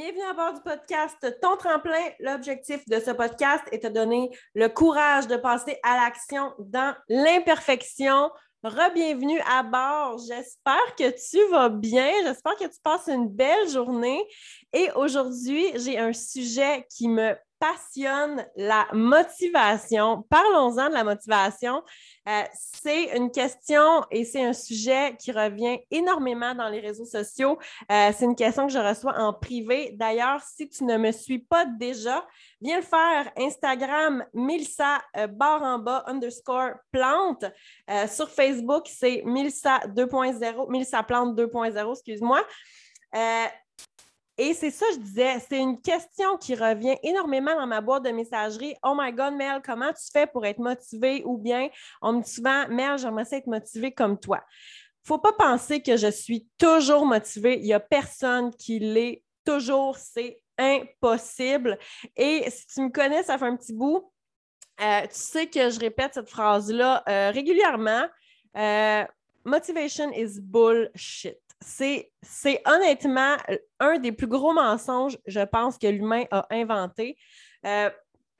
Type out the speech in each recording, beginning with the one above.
Bienvenue à bord du podcast Ton tremplin. L'objectif de ce podcast est de donner le courage de passer à l'action dans l'imperfection. Re-bienvenue à bord. J'espère que tu vas bien. J'espère que tu passes une belle journée. Et aujourd'hui, j'ai un sujet qui me passionne la motivation. Parlons-en de la motivation. Euh, c'est une question et c'est un sujet qui revient énormément dans les réseaux sociaux. Euh, c'est une question que je reçois en privé. D'ailleurs, si tu ne me suis pas déjà, viens le faire. Instagram, Milsa euh, barre en bas underscore plante. sur Facebook, c'est Milsa 2.0, Milsa plante 2.0, excuse-moi. Et c'est ça, je disais, c'est une question qui revient énormément dans ma boîte de messagerie. Oh my God, Mel, comment tu fais pour être motivée? Ou bien, on me dit souvent, Mel, j'aimerais être motivée comme toi. Il ne faut pas penser que je suis toujours motivée. Il n'y a personne qui l'est toujours. C'est impossible. Et si tu me connais, ça fait un petit bout. Euh, tu sais que je répète cette phrase-là euh, régulièrement. Euh, motivation is bullshit c'est, honnêtement un des plus gros mensonges, je pense, que l'humain a inventé. Euh,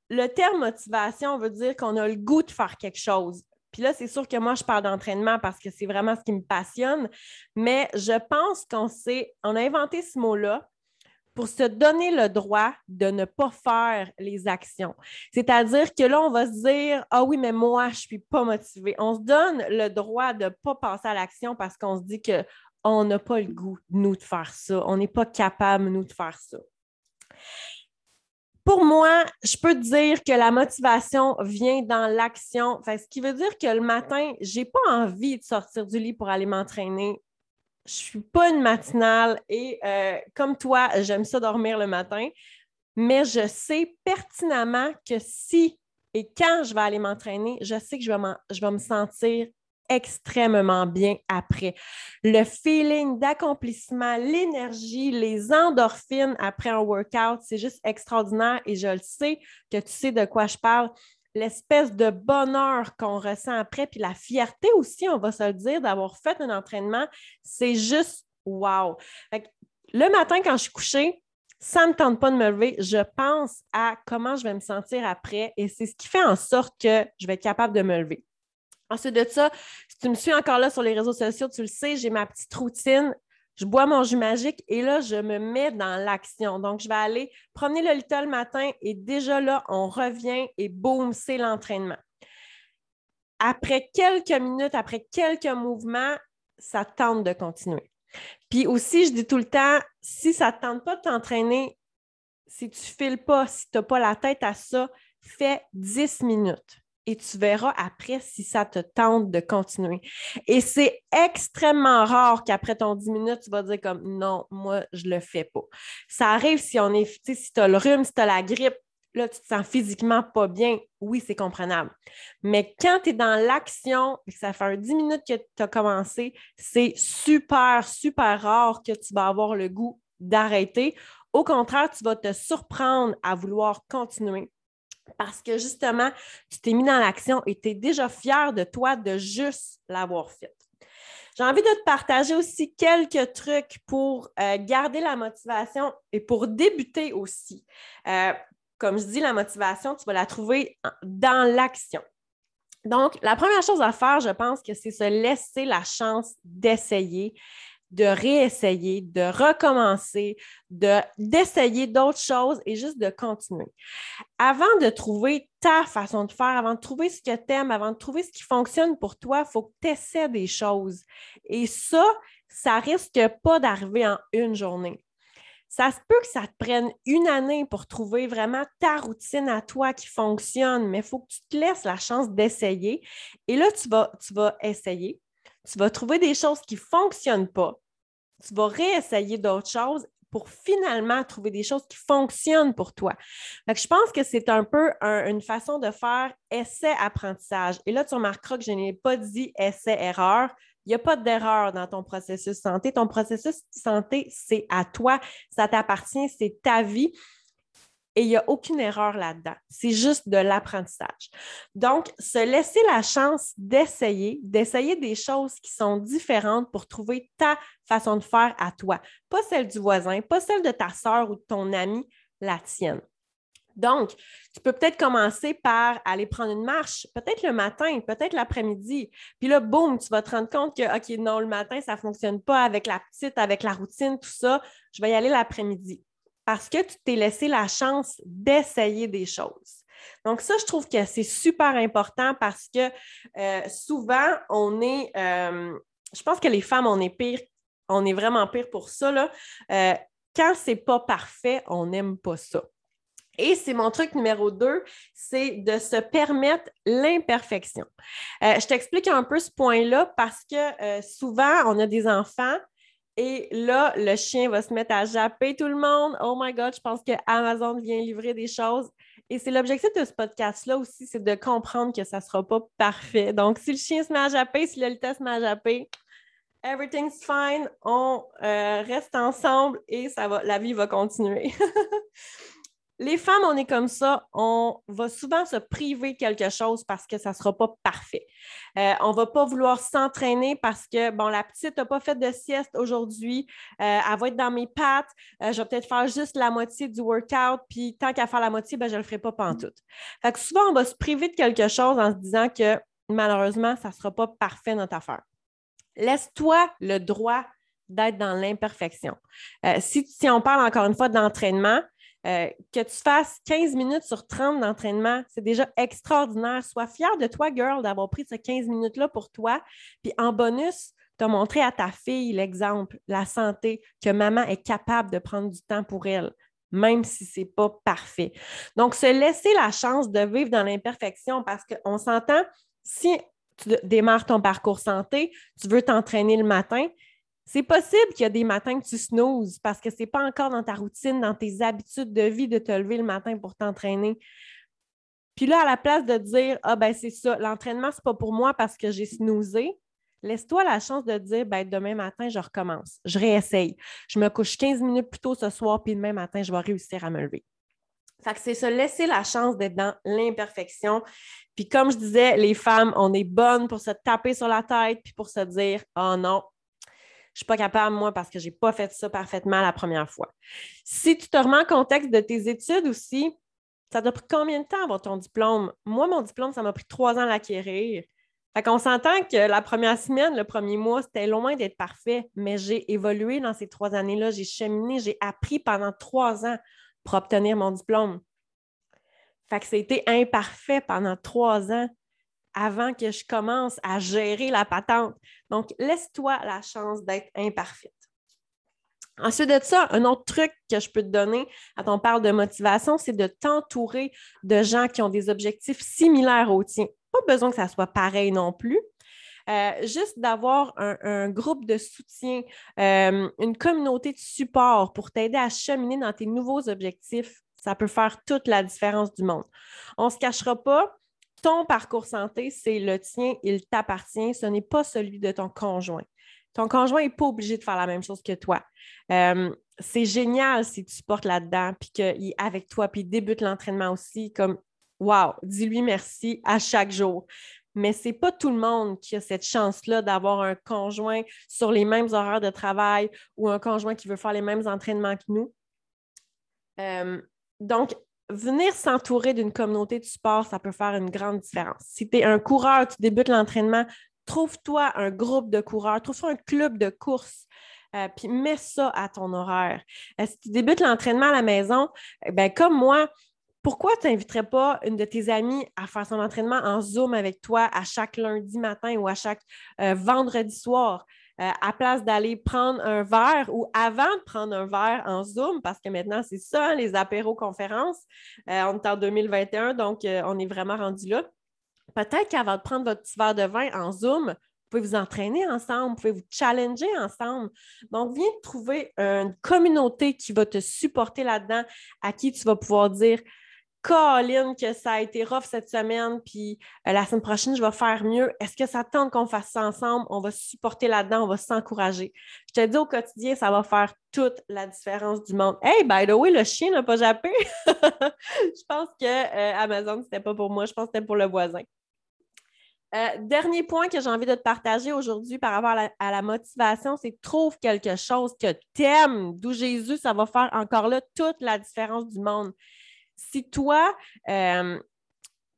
le terme motivation veut dire qu'on a le goût de faire quelque chose. Puis là, c'est sûr que moi, je parle d'entraînement parce que c'est vraiment ce qui me passionne, mais je pense qu'on on a inventé ce mot-là pour se donner le droit de ne pas faire les actions. C'est-à-dire que là, on va se dire Ah oui, mais moi, je ne suis pas motivée. On se donne le droit de ne pas passer à l'action parce qu'on se dit que on n'a pas le goût, nous, de faire ça. On n'est pas capable, nous, de faire ça. Pour moi, je peux te dire que la motivation vient dans l'action. ce qui veut dire que le matin, je n'ai pas envie de sortir du lit pour aller m'entraîner. Je ne suis pas une matinale et euh, comme toi, j'aime ça dormir le matin, mais je sais pertinemment que si et quand je vais aller m'entraîner, je sais que je vais, je vais me sentir extrêmement bien après. Le feeling d'accomplissement, l'énergie, les endorphines après un workout, c'est juste extraordinaire et je le sais que tu sais de quoi je parle. L'espèce de bonheur qu'on ressent après, puis la fierté aussi, on va se le dire, d'avoir fait un entraînement, c'est juste wow. le matin, quand je suis couchée, ça ne me tente pas de me lever, je pense à comment je vais me sentir après et c'est ce qui fait en sorte que je vais être capable de me lever. Ensuite de ça, si tu me suis encore là sur les réseaux sociaux, tu le sais, j'ai ma petite routine. Je bois mon jus magique et là, je me mets dans l'action. Donc, je vais aller promener le little le matin et déjà là, on revient et boum, c'est l'entraînement. Après quelques minutes, après quelques mouvements, ça tente de continuer. Puis aussi, je dis tout le temps, si ça ne tente pas de t'entraîner, si tu ne files pas, si tu n'as pas la tête à ça, fais 10 minutes et tu verras après si ça te tente de continuer. Et c'est extrêmement rare qu'après ton 10 minutes, tu vas dire comme non, moi, je le fais pas. Ça arrive si on est, si tu as le rhume, si tu as la grippe, là, tu te sens physiquement pas bien, oui, c'est comprenable. Mais quand tu es dans l'action et que ça fait un 10 minutes que tu as commencé, c'est super, super rare que tu vas avoir le goût d'arrêter. Au contraire, tu vas te surprendre à vouloir continuer parce que justement, tu t'es mis dans l'action et tu es déjà fier de toi de juste l'avoir fait. J'ai envie de te partager aussi quelques trucs pour euh, garder la motivation et pour débuter aussi. Euh, comme je dis, la motivation, tu vas la trouver dans l'action. Donc, la première chose à faire, je pense que c'est se laisser la chance d'essayer de réessayer, de recommencer, d'essayer d'autres choses et juste de continuer. Avant de trouver ta façon de faire, avant de trouver ce que tu aimes, avant de trouver ce qui fonctionne pour toi, il faut que tu essaies des choses. Et ça, ça risque pas d'arriver en une journée. Ça se peut que ça te prenne une année pour trouver vraiment ta routine à toi qui fonctionne, mais il faut que tu te laisses la chance d'essayer. Et là, tu vas, tu vas essayer, tu vas trouver des choses qui ne fonctionnent pas. Tu vas réessayer d'autres choses pour finalement trouver des choses qui fonctionnent pour toi. je pense que c'est un peu une façon de faire essai-apprentissage. Et là, tu remarqueras que je n'ai pas dit essai-erreur. Il n'y a pas d'erreur dans ton processus santé. Ton processus santé, c'est à toi, ça t'appartient, c'est ta vie. Et il n'y a aucune erreur là-dedans. C'est juste de l'apprentissage. Donc, se laisser la chance d'essayer, d'essayer des choses qui sont différentes pour trouver ta façon de faire à toi. Pas celle du voisin, pas celle de ta soeur ou de ton ami, la tienne. Donc, tu peux peut-être commencer par aller prendre une marche, peut-être le matin, peut-être l'après-midi. Puis là, boum, tu vas te rendre compte que, OK, non, le matin, ça ne fonctionne pas avec la petite, avec la routine, tout ça. Je vais y aller l'après-midi parce que tu t'es laissé la chance d'essayer des choses. Donc, ça, je trouve que c'est super important parce que euh, souvent, on est, euh, je pense que les femmes, on est pire, on est vraiment pire pour ça. Là. Euh, quand c'est pas parfait, on n'aime pas ça. Et c'est mon truc numéro deux, c'est de se permettre l'imperfection. je t'explique un peu ce point-là parce que souvent, on a des enfants et là, le chien va se mettre à japper tout le monde. Oh my God, je pense que Amazon vient livrer des choses. Et c'est l'objectif de ce podcast-là aussi, c'est de comprendre que ça ne sera pas parfait. Donc, si le chien se met à japper, si le se met à japper, everything's fine, on euh, reste ensemble et ça va, la vie va continuer. les femmes, on est comme ça, on va souvent se priver quelque chose parce que ça ne sera pas parfait. Euh, on ne va pas vouloir s'entraîner parce que, bon, la petite n'a pas fait de sieste aujourd'hui, euh, elle va être dans mes pattes, euh, je vais peut-être faire juste la moitié du workout, puis tant qu'à faire la moitié, ben, je ne le ferai pas pantoute. Fait que souvent, on va se priver de quelque chose en se disant que malheureusement, ça ne sera pas parfait notre affaire. Laisse-toi le droit d'être dans l'imperfection. si on parle encore une fois d'entraînement, euh, que tu fasses 15 minutes sur 30 d'entraînement, c'est déjà extraordinaire. Sois fière de toi, girl, d'avoir pris ces 15 minutes-là pour toi. Puis en bonus, tu as montré à ta fille l'exemple, la santé, que maman est capable de prendre du temps pour elle, même si ce n'est pas parfait. Donc, se laisser la chance de vivre dans l'imperfection parce qu'on s'entend, si tu démarres ton parcours santé, tu veux t'entraîner le matin, c'est possible qu'il y a des matins que tu snoozes parce que ce n'est pas encore dans ta routine, dans tes habitudes de vie de te lever le matin pour t'entraîner. Puis là, à la place de dire Ah, ben c'est ça, l'entraînement, ce n'est pas pour moi parce que j'ai snoozé, laisse-toi la chance de dire ben, demain matin, je recommence, je réessaye. Je me couche 15 minutes plus tôt ce soir, puis demain matin, je vais réussir à me lever. Fait que c'est se laisser la chance d'être dans l'imperfection. Puis comme je disais, les femmes, on est bonnes pour se taper sur la tête puis pour se dire Oh non, je ne suis pas capable, moi, parce que je n'ai pas fait ça parfaitement la première fois. Si tu te remets en contexte de tes études aussi, ça t'a pris combien de temps avoir ton diplôme? Moi, mon diplôme, ça m'a pris trois ans à l'acquérir. Fait qu'on s'entend que la première semaine, le premier mois, c'était loin d'être parfait, mais j'ai évolué dans ces trois années-là, j'ai cheminé, j'ai appris pendant trois ans pour obtenir mon diplôme. Fait que c'était imparfait pendant trois ans avant que je commence à gérer la patente. Donc, laisse-toi la chance d'être imparfaite. Ensuite de ça, un autre truc que je peux te donner quand on parle de motivation, c'est de t'entourer de gens qui ont des objectifs similaires aux tiens. Pas besoin que ça soit pareil non plus. Euh, juste d'avoir un, groupe de soutien, euh, une communauté de support pour t'aider à cheminer dans tes nouveaux objectifs, ça peut faire toute la différence du monde. On ne se cachera pas, ton parcours santé, c'est le tien, il t'appartient, ce n'est pas celui de ton conjoint. Ton conjoint n'est pas obligé de faire la même chose que toi. Euh, c'est génial si tu portes là-dedans, puis qu'il est avec toi, puis il débute l'entraînement aussi, comme Wow, dis-lui merci à chaque jour. Mais ce n'est pas tout le monde qui a cette chance-là d'avoir un conjoint sur les mêmes horaires de travail ou un conjoint qui veut faire les mêmes entraînements que nous. Euh, donc, venir s'entourer d'une communauté de sport, ça peut faire une grande différence. Si tu es un coureur, tu débutes l'entraînement, trouve-toi un groupe de coureurs, trouve-toi un club de course. Euh, puis mets ça à ton horaire. Euh, si tu débutes l'entraînement à la maison, eh ben, comme moi, pourquoi tu n'inviterais pas une de tes amies à faire son entraînement en Zoom avec toi à chaque lundi matin ou à chaque euh, vendredi soir? Euh, à place d'aller prendre un verre ou avant de prendre un verre en Zoom, parce que maintenant, c'est ça, les apéro-conférences. Euh, on est en 2021, donc euh, on est vraiment rendu là. Peut-être qu'avant de prendre votre petit verre de vin en Zoom, vous pouvez vous entraîner ensemble, vous pouvez vous challenger ensemble. Donc, viens trouver une communauté qui va te supporter là-dedans, à qui tu vas pouvoir dire Colin, que ça a été rough cette semaine, puis euh, la semaine prochaine, je vais faire mieux. Est-ce que ça tente qu'on fasse ça ensemble? On va se supporter là-dedans, on va s'encourager. Je te dis au quotidien, ça va faire toute la différence du monde. Hey, by the way, le chien n'a pas jappé. je pense que euh, Amazon, c'était pas pour moi, je pense que c'était pour le voisin. Euh, dernier point que j'ai envie de te partager aujourd'hui par rapport à la, motivation, c'est trouve quelque chose que tu aimes. D'où Jésus, ça va faire encore là toute la différence du monde. Si toi, euh,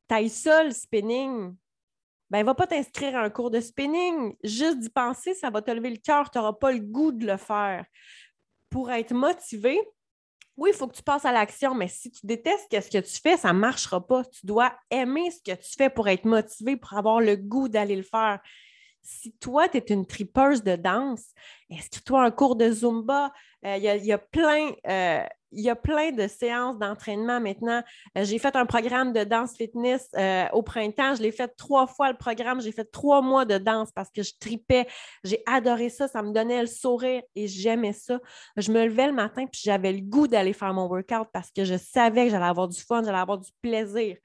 tu ça, le spinning, ben, va pas t'inscrire à un cours de spinning. Juste d'y penser, ça va te lever le cœur. Tu n'auras pas le goût de le faire. Pour être motivé, oui, il faut que tu passes à l'action, mais si tu détestes ce que tu fais, ça ne marchera pas. Tu dois aimer ce que tu fais pour être motivé, pour avoir le goût d'aller le faire. Si toi, tu es une tripeuse de danse, inscris-toi à un cours de Zumba. Euh, il y, a plein, euh, il y a plein de séances d'entraînement maintenant. Euh, j'ai fait un programme de danse fitness euh, au printemps. Je l'ai fait trois fois le programme. J'ai fait trois mois de danse parce que je tripais. J'ai adoré ça. Ça me donnait le sourire et j'aimais ça. Je me levais le matin puis j'avais le goût d'aller faire mon workout parce que je savais que j'allais avoir du fun, j'allais avoir du plaisir.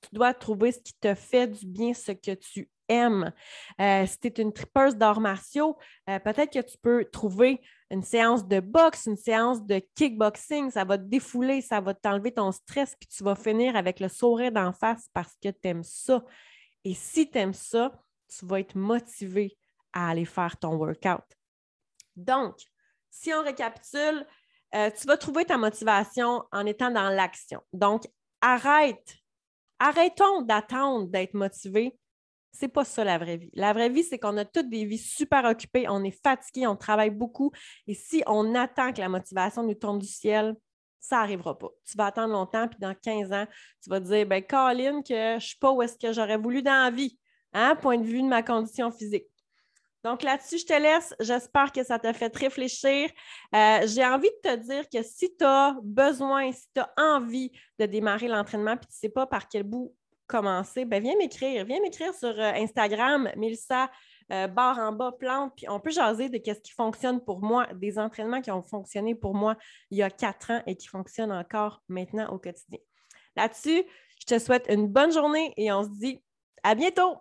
Tu dois trouver ce qui te fait du bien, ce que tu aimes. Euh, si tu es une tripeuse d'arts martiaux, peut-être que tu peux trouver une séance de boxe, une séance de kickboxing, ça va te défouler, ça va t'enlever ton stress, puis tu vas finir avec le sourire d'en face parce que tu aimes ça. Et si tu aimes ça, tu vas être motivé à aller faire ton workout. Donc, si on récapitule, euh, tu vas trouver ta motivation en étant dans l'action. Donc, arrête, arrêtons d'attendre d'être motivé c'est pas ça la vraie vie. La vraie vie, c'est qu'on a toutes des vies super occupées, on est fatigué, on travaille beaucoup. Et si on attend que la motivation nous tombe du ciel, ça n'arrivera pas. Tu vas attendre longtemps, puis dans 15 ans, tu vas dire, ben Colin, que je ne suis pas où est-ce que j'aurais voulu dans la vie, hein, point de vue de ma condition physique. Donc là-dessus, je te laisse. J'espère que ça t'a fait réfléchir. Euh, j'ai envie de te dire que si tu as besoin, si tu as envie de démarrer l'entraînement, puis tu ne sais pas par quel bout commencer, ben viens m'écrire. Viens m'écrire sur euh, Instagram, Milsa euh, barre en bas, plante, puis on peut jaser de ce qui fonctionne pour moi, des entraînements qui ont fonctionné pour moi il y a quatre ans et qui fonctionnent encore maintenant au quotidien. Là-dessus, je te souhaite une bonne journée et on se dit à bientôt!